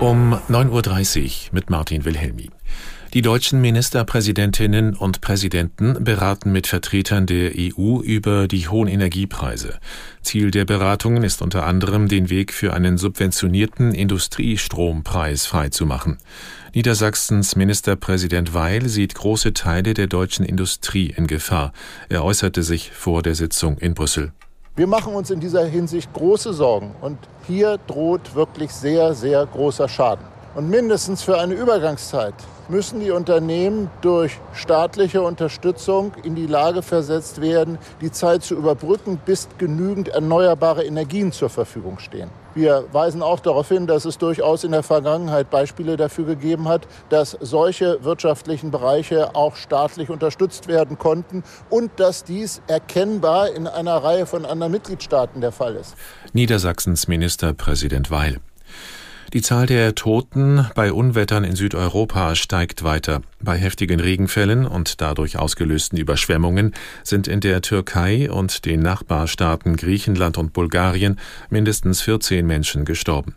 Um 9.30 Uhr mit Martin Wilhelmi. Die deutschen Ministerpräsidentinnen und Präsidenten beraten mit Vertretern der EU über die hohen Energiepreise. Ziel der Beratungen ist unter anderem, den Weg für einen subventionierten Industriestrompreis freizumachen. Niedersachsens Ministerpräsident Weil sieht große Teile der deutschen Industrie in Gefahr. Er äußerte sich vor der Sitzung in Brüssel. Wir machen uns in dieser Hinsicht große Sorgen und hier droht wirklich sehr, sehr großer Schaden. Und mindestens für eine Übergangszeit müssen die Unternehmen durch staatliche Unterstützung in die Lage versetzt werden, die Zeit zu überbrücken, bis genügend erneuerbare Energien zur Verfügung stehen. Wir weisen auch darauf hin, dass es durchaus in der Vergangenheit Beispiele dafür gegeben hat, dass solche wirtschaftlichen Bereiche auch staatlich unterstützt werden konnten und dass dies erkennbar in einer Reihe von anderen Mitgliedstaaten der Fall ist. Niedersachsens Ministerpräsident Weil. Die Zahl der Toten bei Unwettern in Südeuropa steigt weiter. Bei heftigen Regenfällen und dadurch ausgelösten Überschwemmungen sind in der Türkei und den Nachbarstaaten Griechenland und Bulgarien mindestens 14 Menschen gestorben.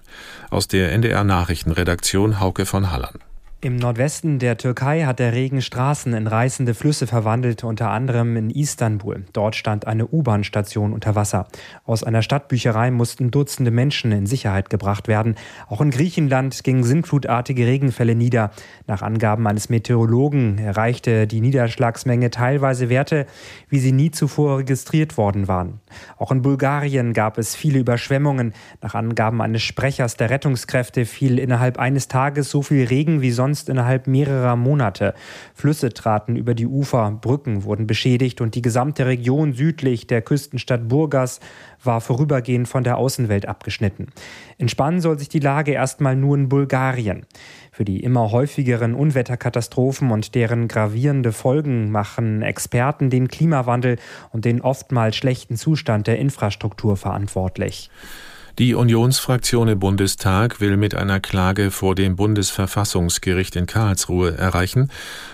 Aus der NDR Nachrichtenredaktion Hauke von Halland. Im Nordwesten der Türkei hat der Regen Straßen in reißende Flüsse verwandelt, unter anderem in Istanbul. Dort stand eine U-Bahn-Station unter Wasser. Aus einer Stadtbücherei mussten Dutzende Menschen in Sicherheit gebracht werden. Auch in Griechenland gingen sintflutartige Regenfälle nieder. Nach Angaben eines Meteorologen erreichte die Niederschlagsmenge teilweise Werte, wie sie nie zuvor registriert worden waren. Auch in Bulgarien gab es viele Überschwemmungen. Nach Angaben eines Sprechers der Rettungskräfte fiel innerhalb eines Tages so viel Regen wie sonst sonst innerhalb mehrerer Monate. Flüsse traten über die Ufer, Brücken wurden beschädigt und die gesamte Region südlich der Küstenstadt Burgas war vorübergehend von der Außenwelt abgeschnitten. Entspannen soll sich die Lage erstmal nur in Bulgarien. Für die immer häufigeren Unwetterkatastrophen und deren gravierende Folgen machen Experten den Klimawandel und den oftmals schlechten Zustand der Infrastruktur verantwortlich. Die Unionsfraktion im Bundestag will mit einer Klage vor dem Bundesverfassungsgericht in Karlsruhe erreichen,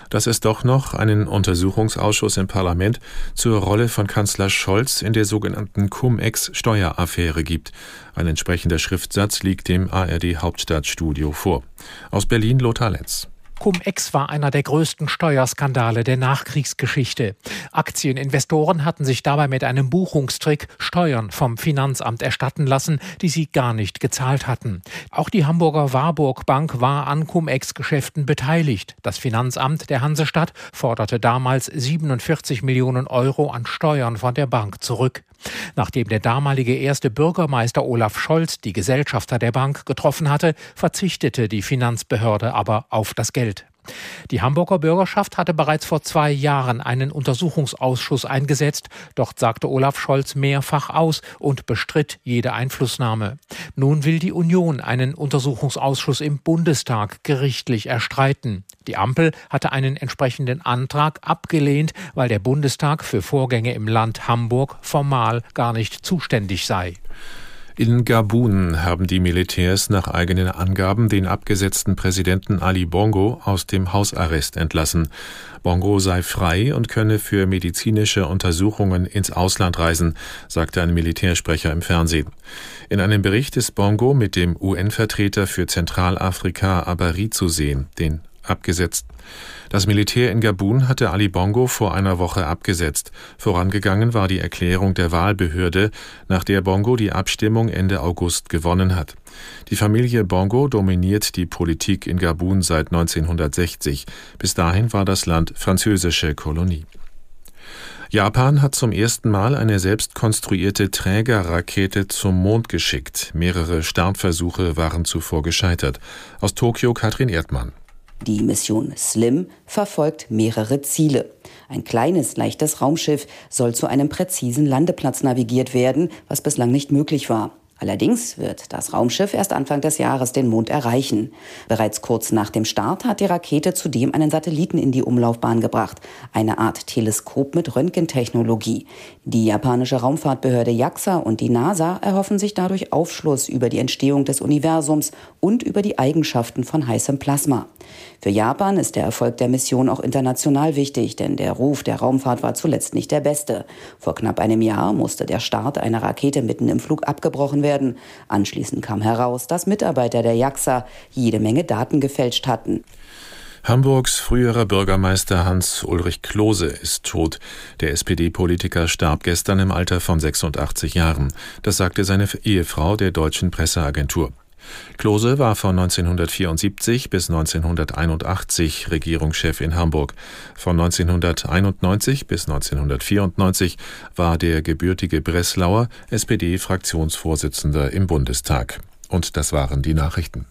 dass es doch noch einen Untersuchungsausschuss im Parlament zur Rolle von Kanzler Scholz in der sogenannten Cum-Ex-Steueraffäre gibt. Ein entsprechender Schriftsatz liegt dem ARD Hauptstadtstudio vor. Aus Berlin Lothar Letz. Cum-Ex war einer der größten Steuerskandale der Nachkriegsgeschichte. Aktieninvestoren hatten sich dabei mit einem Buchungstrick Steuern vom Finanzamt erstatten lassen, die sie gar nicht gezahlt hatten. Auch die Hamburger Warburg Bank war an Cum-Ex-Geschäften beteiligt. Das Finanzamt der Hansestadt forderte damals 47 Millionen Euro an Steuern von der Bank zurück. Nachdem der damalige erste Bürgermeister Olaf Scholz die Gesellschafter der Bank getroffen hatte, verzichtete die Finanzbehörde aber auf das Geld. Die Hamburger Bürgerschaft hatte bereits vor zwei Jahren einen Untersuchungsausschuss eingesetzt. Dort sagte Olaf Scholz mehrfach aus und bestritt jede Einflussnahme. Nun will die Union einen Untersuchungsausschuss im Bundestag gerichtlich erstreiten. Die Ampel hatte einen entsprechenden Antrag abgelehnt, weil der Bundestag für Vorgänge im Land Hamburg formal gar nicht zuständig sei. In Gabun haben die Militärs nach eigenen Angaben den abgesetzten Präsidenten Ali Bongo aus dem Hausarrest entlassen. Bongo sei frei und könne für medizinische Untersuchungen ins Ausland reisen, sagte ein Militärsprecher im Fernsehen. In einem Bericht ist Bongo mit dem UN-Vertreter für Zentralafrika Abari zu sehen, den abgesetzt. Das Militär in Gabun hatte Ali Bongo vor einer Woche abgesetzt. Vorangegangen war die Erklärung der Wahlbehörde, nach der Bongo die Abstimmung Ende August gewonnen hat. Die Familie Bongo dominiert die Politik in Gabun seit 1960. Bis dahin war das Land französische Kolonie. Japan hat zum ersten Mal eine selbst konstruierte Trägerrakete zum Mond geschickt. Mehrere Startversuche waren zuvor gescheitert. Aus Tokio Katrin Erdmann. Die Mission SLIM verfolgt mehrere Ziele. Ein kleines, leichtes Raumschiff soll zu einem präzisen Landeplatz navigiert werden, was bislang nicht möglich war. Allerdings wird das Raumschiff erst Anfang des Jahres den Mond erreichen. Bereits kurz nach dem Start hat die Rakete zudem einen Satelliten in die Umlaufbahn gebracht, eine Art Teleskop mit Röntgentechnologie. Die japanische Raumfahrtbehörde JAXA und die NASA erhoffen sich dadurch Aufschluss über die Entstehung des Universums und über die Eigenschaften von heißem Plasma. Für Japan ist der Erfolg der Mission auch international wichtig, denn der Ruf der Raumfahrt war zuletzt nicht der beste. Vor knapp einem Jahr musste der Start einer Rakete mitten im Flug abgebrochen werden. Anschließend kam heraus, dass Mitarbeiter der JAXA jede Menge Daten gefälscht hatten. Hamburgs früherer Bürgermeister Hans-Ulrich Klose ist tot. Der SPD-Politiker starb gestern im Alter von 86 Jahren. Das sagte seine Ehefrau der deutschen Presseagentur. Klose war von 1974 bis 1981 Regierungschef in Hamburg. Von 1991 bis 1994 war der gebürtige Breslauer SPD-Fraktionsvorsitzender im Bundestag. Und das waren die Nachrichten.